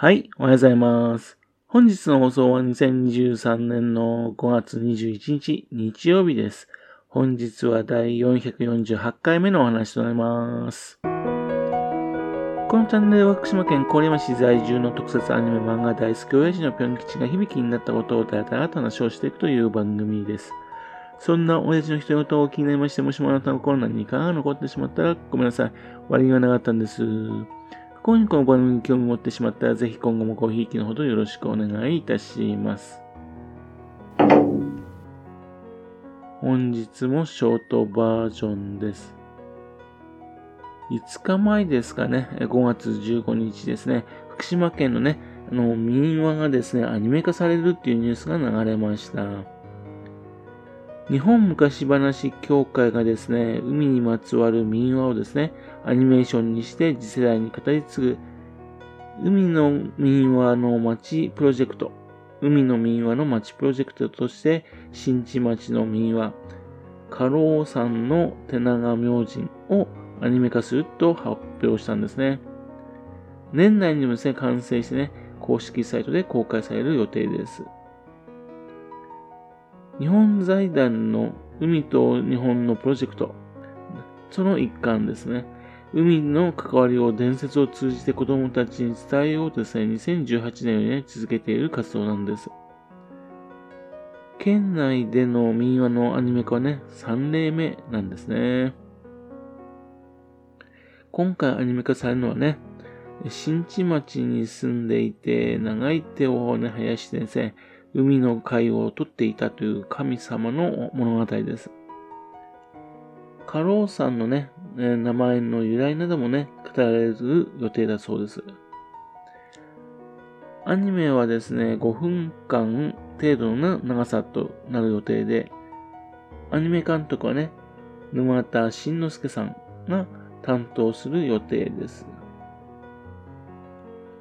はい、おはようございます。本日の放送は2023年の5月21日日曜日です。本日は第448回目のお話となります。このチャンネルは福島県郡山市在住の特撮アニメ漫画大好き親父のぴょん吉が響きになったことをたらたらと話をしていくという番組です。そんな親父の人事を気になりまして、もしもあなたの心に何かが残ってしまったらごめんなさい。悪気はなかったんです。今この番組に興味を持ってしまったら、ぜひ今後もごひいきのほどよろしくお願いいたします。本日もショートバージョンです。5日前ですかね、5月15日ですね、福島県のね、あの、民話がですね、アニメ化されるっていうニュースが流れました。日本昔話協会がですね、海にまつわる民話をですね、アニメーションにして次世代に語り継ぐ、海の民話の町プロジェクト、海の民話の町プロジェクトとして、新地町の民話、家老山の手長明神をアニメ化すると発表したんですね。年内にもですね、完成してね、公式サイトで公開される予定です。日本財団の海と日本のプロジェクト、その一環ですね。海の関わりを伝説を通じて子供たちに伝えようとですね、2018年に、ね、続けている活動なんです。県内での民話のアニメ化はね、3例目なんですね。今回アニメ化されるのはね、新地町に住んでいて、長い手をね、生やしてですね、海の貝を取っていたという神様の物語です。家老さんのね、名前の由来などもね、語られる予定だそうです。アニメはですね、5分間程度の長さとなる予定で、アニメ監督はね、沼田慎之介さんが担当する予定です。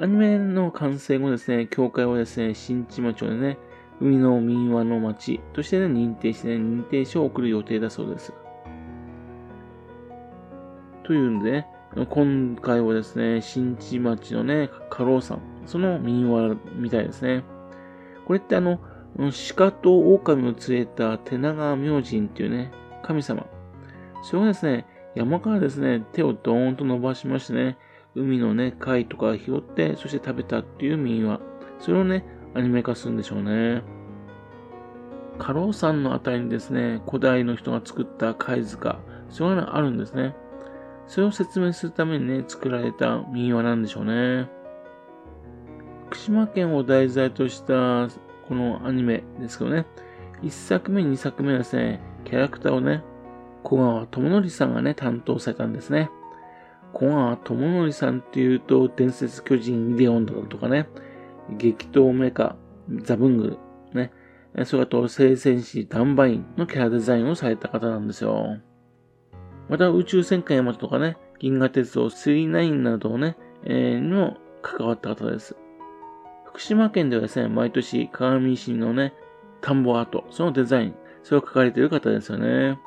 アニメの完成後ですね、教会はですね、新地町でね、海の民話の町として、ね、認定して、ね、認定書を送る予定だそうです。というんでね、今回はですね、新地町のね、家老さん、その民話みたいですね。これってあの、鹿と狼を連れた手長明神っていうね、神様。それをですね、山からですね、手をドーンと伸ばしましてね、海のね、貝とか拾って、そして食べたっていう民話。それをね、アニメ化するんでしょうね。家老さんのあたりにですね、古代の人が作った貝塚、そういうのがあるんですね。それを説明するためにね、作られた民話なんでしょうね。福島県を題材としたこのアニメですけどね、1作目、2作目はですね、キャラクターをね、小川智則さんがね、担当されたんですね。小川智則さんっていうと、伝説巨人イデオンだとかね、激闘メカ、ザブングル、ね、それと聖戦士ダンバインのキャラデザインをされた方なんですよ。また宇宙戦艦ヤマトとかね、銀河鉄道39などをね、えー、にも関わった方です。福島県ではですね、毎年鏡石のね、田んぼアート、そのデザイン、それを書かれている方ですよね。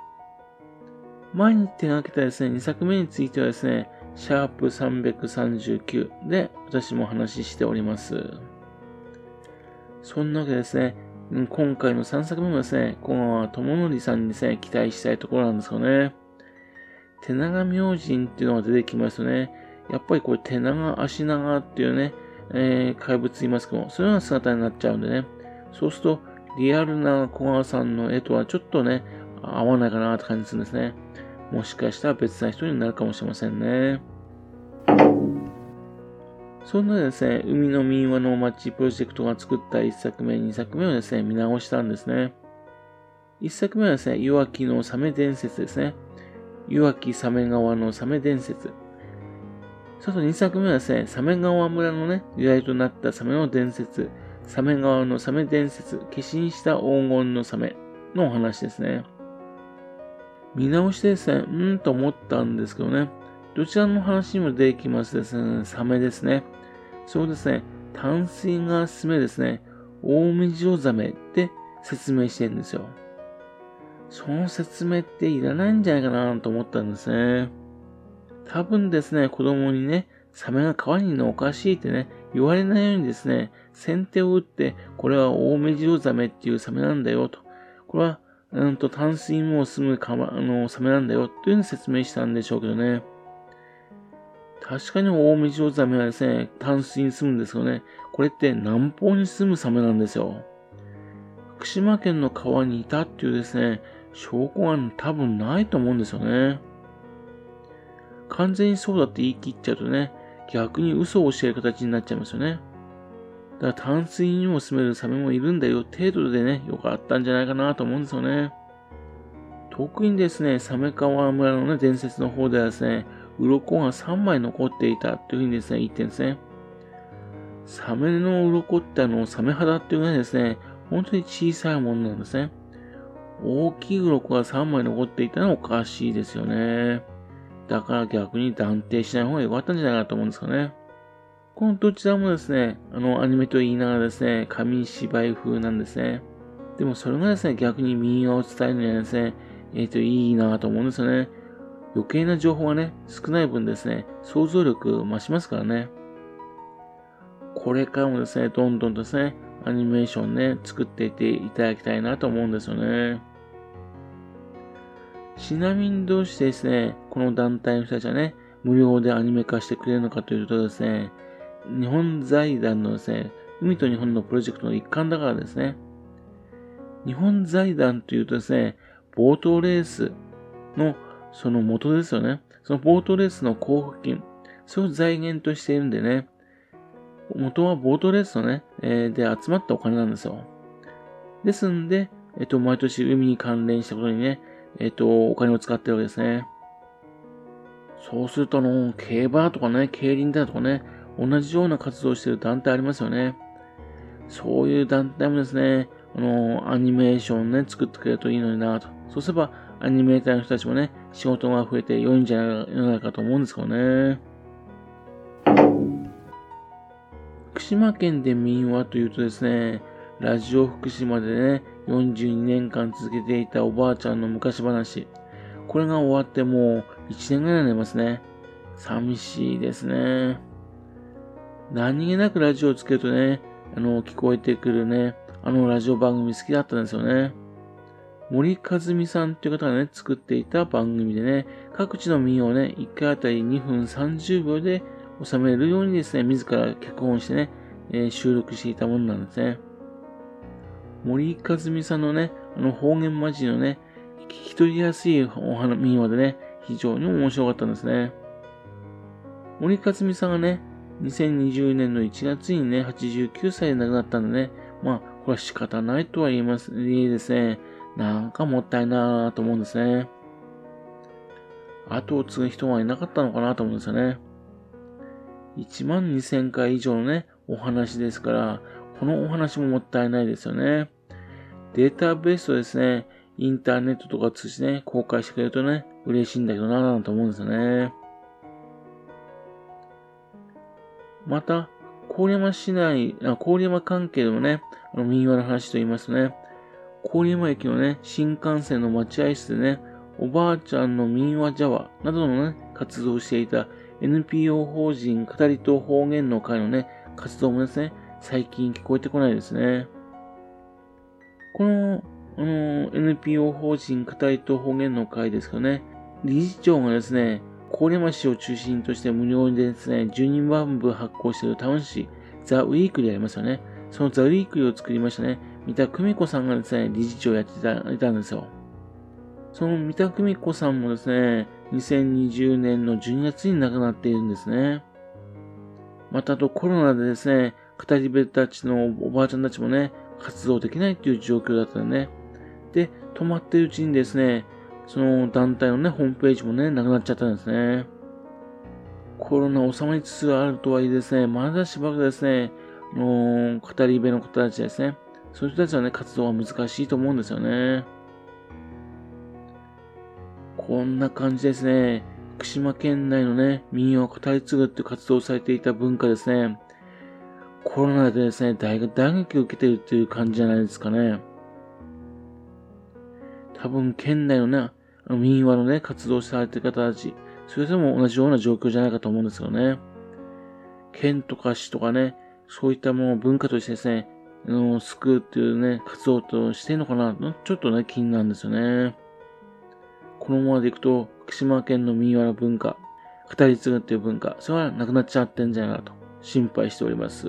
前に手がけたですね、2作目についてはですね、シャープ339で私も話しております。そんなわけですね、今回の3作目もですね、小川智則さんにですね、期待したいところなんですよね。手長明神っていうのが出てきますよね。やっぱりこれ手長足長っていうね、えー、怪物いますけども、そういうような姿になっちゃうんでね。そうすると、リアルな小川さんの絵とはちょっとね、合わないかなって感じするんですね。もしかしたら別な人になるかもしれませんね。そんなですね、海の民話の街プロジェクトが作った1作目、2作目をですね、見直したんですね。1作目はですね、岩木のサメ伝説ですね。岩木サメ川のサメ伝説。そと2作目はですね、サメ川村のね、由来となったサメの伝説。サメ川のサメ伝説、化身した黄金のサメのお話ですね。見直してですね、うんと思ったんですけどね、どちらの話にも出てきますですね、サメですね。そうですね、淡水がスメですね、大目白ザメって説明してるんですよ。その説明っていらないんじゃないかなと思ったんですね。多分ですね、子供にね、サメが可愛いるのおかしいってね、言われないようにですね、先手を打って、これは大目白ザメっていうサメなんだよと。これは、うんと、淡水も住むかま、あの、サメなんだよというふうに説明したんでしょうけどね。確かに大目白ザメはですね、淡水に住むんですよね。これって南方に住むサメなんですよ。福島県の川にいたっていうですね、証拠が多分ないと思うんですよね。完全にそうだって言い切っちゃうとね、逆に嘘を教える形になっちゃいますよね。だから淡水にも住めるサメもいるんだよ程度でね、よかったんじゃないかなと思うんですよね。特にですね、サメ川村のね、伝説の方ではですね、鱗が3枚残っていたというふうにですね、言ってんですね。サメの鱗ってあの、サメ肌っていうのはですね、本当に小さいものなんですね。大きい鱗が3枚残っていたのはおかしいですよね。だから逆に断定しない方が良かったんじゃないかなと思うんですかね。このどちらもですね、あの、アニメと言いながらですね、紙芝居風なんですね。でもそれがですね、逆に民話を伝えるにはですね、えっ、ー、と、いいなと思うんですよね。余計な情報がね、少ない分ですね、想像力増しますからね。これからもですね、どんどんですね、アニメーションね、作っていっていただきたいなと思うんですよね。ちなみにどうしてですね、この団体の人たちはね、無料でアニメ化してくれるのかというとですね、日本財団のですね、海と日本のプロジェクトの一環だからですね。日本財団というとですね、ボートレースのその元ですよね。そのボートレースの交付金、それを財源としているんでね、元はボートレースのね、えー、で集まったお金なんですよ。ですんで、えっと、毎年海に関連したことにね、えっ、と、お金を使ってるわけですね。そうすると、あの、競馬とかね、競輪だとかね、同じような活動してる団体ありますよね。そういう団体もですね、あの、アニメーションね、作ってくれるといいのになと。そうすれば、アニメーターの人たちもね、仕事が増えて良いんじゃないかと思うんですけどね。福島県で民話というとですね、ラジオ福島でね、42年間続けていたおばあちゃんの昔話。これが終わってもう1年ぐらいになりますね。寂しいですね。何気なくラジオをつけるとね、あの、聞こえてくるね、あのラジオ番組好きだったんですよね。森和美さんっていう方がね、作っていた番組でね、各地の民謡をね、1回あたり2分30秒で収めるようにですね、自ら脚本してね、えー、収録していたものなんですね。森和美さんのね、あの方言マジのね、聞き取りやすいお花民話でね、非常に面白かったんですね。森和美さんがね、2020年の1月にね、89歳で亡くなったんでね、まあ、これは仕方ないとは言います、いいですね。なんかもったいなぁと思うんですね。後を継ぐ人はいなかったのかなと思うんですよね。1万2000回以上のね、お話ですから、このお話ももったいないですよね。データベースをですね、インターネットとか通じてね、公開してくれるとね、嬉しいんだけどなぁなんて思うんですよね。また、郡山市内、あ郡山関係でもね、あの民話の話と言いますとね、郡山駅のね、新幹線の待合室でね、おばあちゃんの民話ジャワなどのね、活動をしていた NPO 法人語りと方言の会のね、活動もですね、最近聞こえてこないですね。この、あの、NPO 法人語りと方言の会ですかね、理事長がですね、郡山市を中心として無料でですね、12万部発行しているタウン誌、ザ・ウィークリーありますよね。そのザ・ウィークリーを作りましたね、三田久美子さんがですね、理事長をやっていたんですよ。その三田久美子さんもですね、2020年の12月に亡くなっているんですね。またとコロナでですね、語り部たちのおばあちゃんたちもね、活動できないっていう状況だったんでね。で、止まってるうちにですね、その団体のね、ホームページもね、なくなっちゃったんですね。コロナ収まりつつあるとはいえですね、まだしばらくですね、あの語り部の方たちですね、そういう人たちはね、活動は難しいと思うんですよね。こんな感じですね。福島県内のね、民謡を語り継ぐって活動をされていた文化ですね。コロナでですね、大学、打撃を受けてるっていう感じじゃないですかね。多分、県内のね、あの民話のね、活動されてる方たち、それでも同じような状況じゃないかと思うんですよね。県とか市とかね、そういったものを文化としてですね、あの救うっていうね、活動としてんのかな、ちょっとね、気になるんですよね。このままでいくと、福島県の民話の文化、語り継ぐっていう文化、それはなくなっちゃってんじゃないかと心配しております。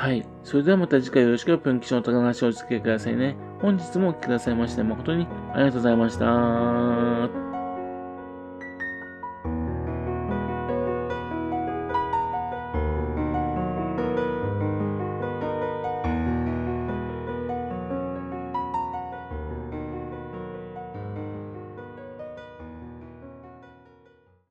はい。それではまた次回よろしくお願いしの高梨をお付けくださいね。本日もお聴きくださいまして誠にありがとうございました。